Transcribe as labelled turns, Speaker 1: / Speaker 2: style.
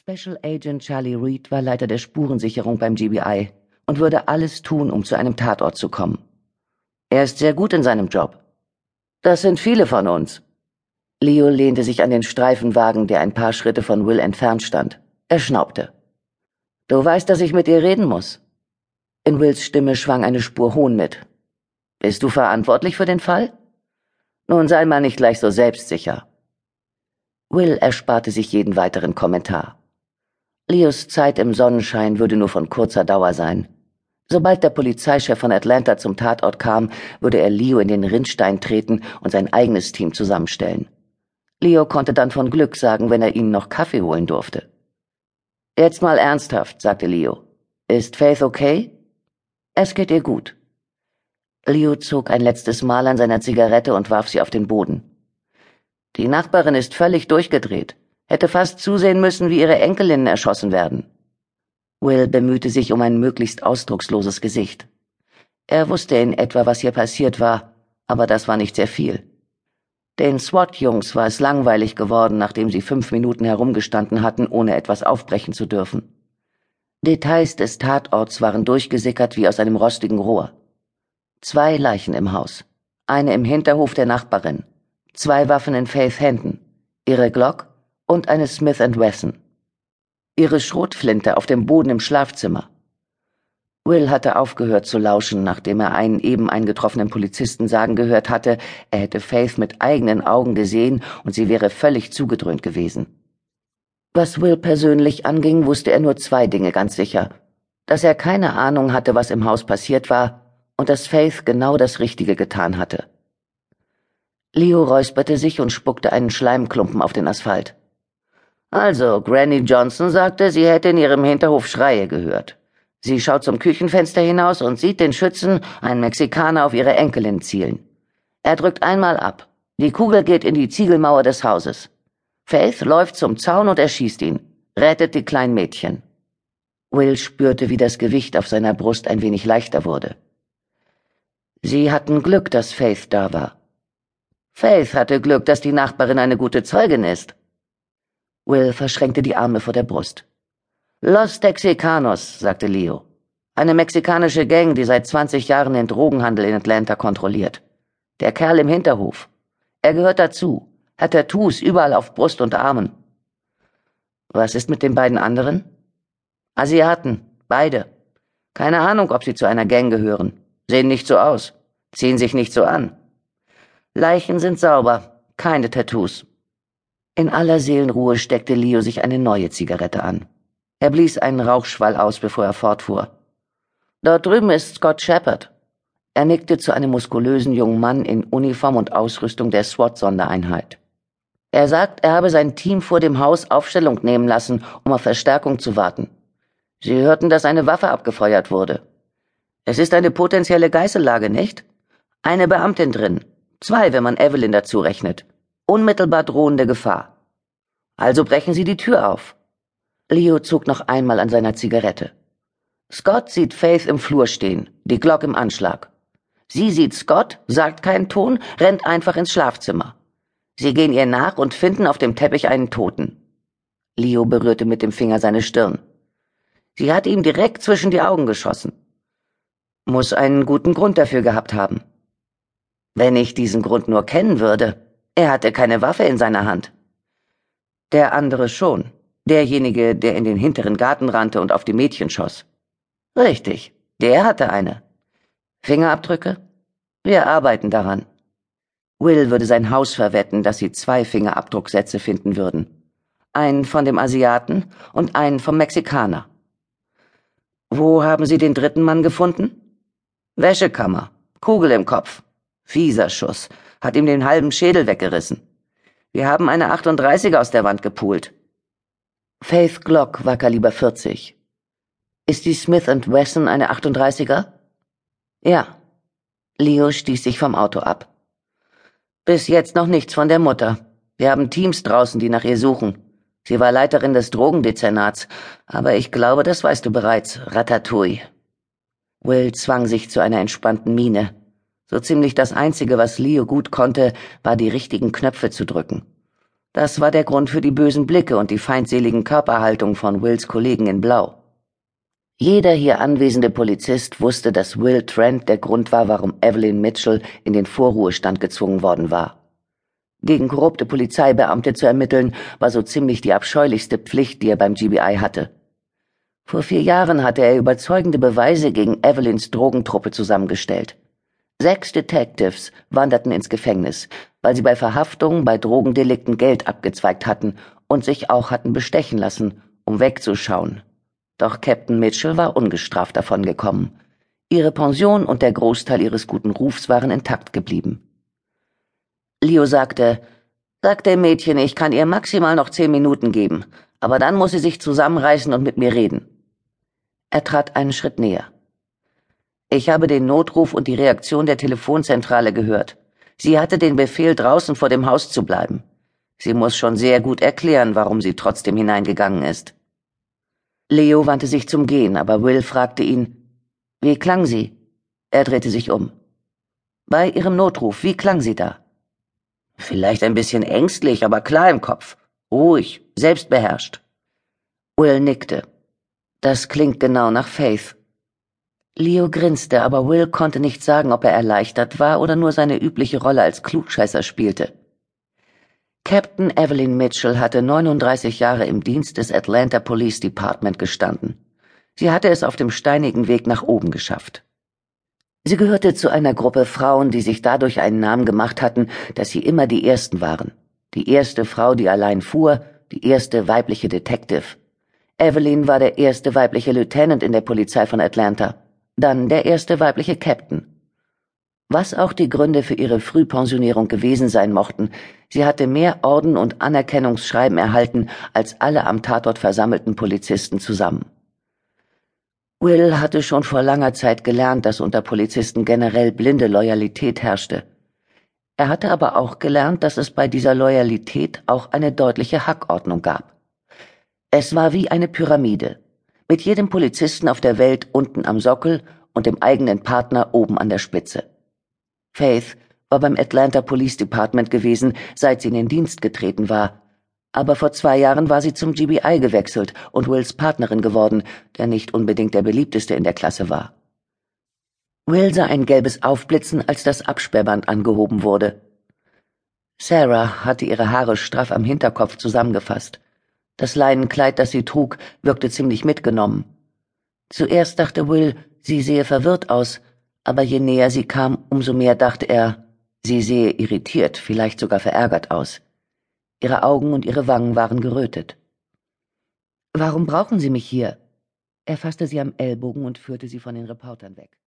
Speaker 1: Special Agent Charlie Reed war Leiter der Spurensicherung beim GBI und würde alles tun, um zu einem Tatort zu kommen. Er ist sehr gut in seinem Job. Das sind viele von uns. Leo lehnte sich an den Streifenwagen, der ein paar Schritte von Will entfernt stand. Er schnaubte. Du weißt, dass ich mit dir reden muss. In Wills Stimme schwang eine Spur Hohn mit. Bist du verantwortlich für den Fall? Nun sei mal nicht gleich so selbstsicher. Will ersparte sich jeden weiteren Kommentar. Leos Zeit im Sonnenschein würde nur von kurzer Dauer sein. Sobald der Polizeichef von Atlanta zum Tatort kam, würde er Leo in den Rindstein treten und sein eigenes Team zusammenstellen. Leo konnte dann von Glück sagen, wenn er ihnen noch Kaffee holen durfte. Jetzt mal ernsthaft, sagte Leo. Ist Faith okay? Es geht ihr gut. Leo zog ein letztes Mal an seiner Zigarette und warf sie auf den Boden. Die Nachbarin ist völlig durchgedreht hätte fast zusehen müssen, wie ihre Enkelinnen erschossen werden. Will bemühte sich um ein möglichst ausdrucksloses Gesicht. Er wusste in etwa, was hier passiert war, aber das war nicht sehr viel. Den SWAT-Jungs war es langweilig geworden, nachdem sie fünf Minuten herumgestanden hatten, ohne etwas aufbrechen zu dürfen. Details des Tatorts waren durchgesickert wie aus einem rostigen Rohr. Zwei Leichen im Haus, eine im Hinterhof der Nachbarin, zwei Waffen in Faith Händen, ihre Glock und eine Smith Wesson. Ihre Schrotflinte auf dem Boden im Schlafzimmer. Will hatte aufgehört zu lauschen, nachdem er einen eben eingetroffenen Polizisten sagen gehört hatte, er hätte Faith mit eigenen Augen gesehen und sie wäre völlig zugedröhnt gewesen. Was Will persönlich anging, wusste er nur zwei Dinge ganz sicher. Dass er keine Ahnung hatte, was im Haus passiert war, und dass Faith genau das Richtige getan hatte. Leo räusperte sich und spuckte einen Schleimklumpen auf den Asphalt. Also, Granny Johnson sagte, sie hätte in ihrem Hinterhof Schreie gehört. Sie schaut zum Küchenfenster hinaus und sieht den Schützen, einen Mexikaner, auf ihre Enkelin zielen. Er drückt einmal ab. Die Kugel geht in die Ziegelmauer des Hauses. Faith läuft zum Zaun und erschießt ihn, rettet die kleinen Mädchen. Will spürte, wie das Gewicht auf seiner Brust ein wenig leichter wurde. Sie hatten Glück, dass Faith da war. Faith hatte Glück, dass die Nachbarin eine gute Zeugin ist. Will verschränkte die Arme vor der Brust. Los Texicanos, sagte Leo. Eine mexikanische Gang, die seit 20 Jahren den Drogenhandel in Atlanta kontrolliert. Der Kerl im Hinterhof. Er gehört dazu, hat Tattoos überall auf Brust und Armen. Was ist mit den beiden anderen? Asiaten, beide. Keine Ahnung, ob sie zu einer Gang gehören. Sehen nicht so aus, ziehen sich nicht so an. Leichen sind sauber, keine Tattoos. In aller Seelenruhe steckte Leo sich eine neue Zigarette an. Er blies einen Rauchschwall aus, bevor er fortfuhr. Dort drüben ist Scott Shepard. Er nickte zu einem muskulösen jungen Mann in Uniform und Ausrüstung der SWAT-Sondereinheit. Er sagt, er habe sein Team vor dem Haus Aufstellung nehmen lassen, um auf Verstärkung zu warten. Sie hörten, dass eine Waffe abgefeuert wurde. Es ist eine potenzielle Geißellage, nicht? Eine Beamtin drin. Zwei, wenn man Evelyn dazu rechnet unmittelbar drohende Gefahr. Also brechen Sie die Tür auf. Leo zog noch einmal an seiner Zigarette. Scott sieht Faith im Flur stehen, die Glock im Anschlag. Sie sieht Scott, sagt keinen Ton, rennt einfach ins Schlafzimmer. Sie gehen ihr nach und finden auf dem Teppich einen Toten. Leo berührte mit dem Finger seine Stirn. Sie hat ihm direkt zwischen die Augen geschossen. Muss einen guten Grund dafür gehabt haben. Wenn ich diesen Grund nur kennen würde, er hatte keine Waffe in seiner Hand. Der andere schon. Derjenige, der in den hinteren Garten rannte und auf die Mädchen schoss. Richtig, der hatte eine. Fingerabdrücke? Wir arbeiten daran. Will würde sein Haus verwetten, dass sie zwei Fingerabdrucksätze finden würden. Einen von dem Asiaten und einen vom Mexikaner. Wo haben Sie den dritten Mann gefunden? Wäschekammer. Kugel im Kopf. Fieser Schuss hat ihm den halben Schädel weggerissen. Wir haben eine 38 aus der Wand gepult. Faith Glock war Kaliber 40. Ist die Smith Wesson eine 38er? Ja. Leo stieß sich vom Auto ab. Bis jetzt noch nichts von der Mutter. Wir haben Teams draußen, die nach ihr suchen. Sie war Leiterin des Drogendezernats, aber ich glaube, das weißt du bereits, Ratatouille. Will zwang sich zu einer entspannten Miene. So ziemlich das Einzige, was Leo gut konnte, war die richtigen Knöpfe zu drücken. Das war der Grund für die bösen Blicke und die feindseligen Körperhaltung von Wills Kollegen in Blau. Jeder hier anwesende Polizist wusste, dass Will Trent der Grund war, warum Evelyn Mitchell in den Vorruhestand gezwungen worden war. Gegen korrupte Polizeibeamte zu ermitteln, war so ziemlich die abscheulichste Pflicht, die er beim GBI hatte. Vor vier Jahren hatte er überzeugende Beweise gegen Evelyns Drogentruppe zusammengestellt. Sechs Detectives wanderten ins Gefängnis, weil sie bei Verhaftungen bei Drogendelikten Geld abgezweigt hatten und sich auch hatten bestechen lassen, um wegzuschauen. Doch Captain Mitchell war ungestraft davongekommen. Ihre Pension und der Großteil ihres guten Rufs waren intakt geblieben. Leo sagte, Sag dem Mädchen, ich kann ihr maximal noch zehn Minuten geben, aber dann muss sie sich zusammenreißen und mit mir reden. Er trat einen Schritt näher. Ich habe den Notruf und die Reaktion der Telefonzentrale gehört. Sie hatte den Befehl, draußen vor dem Haus zu bleiben. Sie muss schon sehr gut erklären, warum sie trotzdem hineingegangen ist. Leo wandte sich zum Gehen, aber Will fragte ihn, wie klang sie? Er drehte sich um. Bei ihrem Notruf, wie klang sie da? Vielleicht ein bisschen ängstlich, aber klar im Kopf. Ruhig, selbstbeherrscht. Will nickte. Das klingt genau nach Faith. Leo grinste, aber Will konnte nicht sagen, ob er erleichtert war oder nur seine übliche Rolle als Klugscheißer spielte. Captain Evelyn Mitchell hatte 39 Jahre im Dienst des Atlanta Police Department gestanden. Sie hatte es auf dem steinigen Weg nach oben geschafft. Sie gehörte zu einer Gruppe Frauen, die sich dadurch einen Namen gemacht hatten, dass sie immer die Ersten waren. Die erste Frau, die allein fuhr, die erste weibliche Detective. Evelyn war der erste weibliche Lieutenant in der Polizei von Atlanta, dann der erste weibliche Captain. Was auch die Gründe für ihre Frühpensionierung gewesen sein mochten, sie hatte mehr Orden und Anerkennungsschreiben erhalten als alle am Tatort versammelten Polizisten zusammen. Will hatte schon vor langer Zeit gelernt, dass unter Polizisten generell blinde Loyalität herrschte. Er hatte aber auch gelernt, dass es bei dieser Loyalität auch eine deutliche Hackordnung gab. Es war wie eine Pyramide, mit jedem Polizisten auf der Welt unten am Sockel und dem eigenen Partner oben an der Spitze. Faith war beim Atlanta Police Department gewesen, seit sie in den Dienst getreten war, aber vor zwei Jahren war sie zum GBI gewechselt und Wills Partnerin geworden, der nicht unbedingt der beliebteste in der Klasse war. Will sah ein gelbes Aufblitzen, als das Absperrband angehoben wurde. Sarah hatte ihre Haare straff am Hinterkopf zusammengefasst. Das Leinenkleid, das sie trug, wirkte ziemlich mitgenommen. Zuerst dachte Will, sie sehe verwirrt aus, aber je näher sie kam, umso mehr dachte er, sie sehe irritiert, vielleicht sogar verärgert aus. Ihre Augen und ihre Wangen waren gerötet. Warum brauchen Sie mich hier? Er fasste sie am Ellbogen und führte sie von den Reportern weg.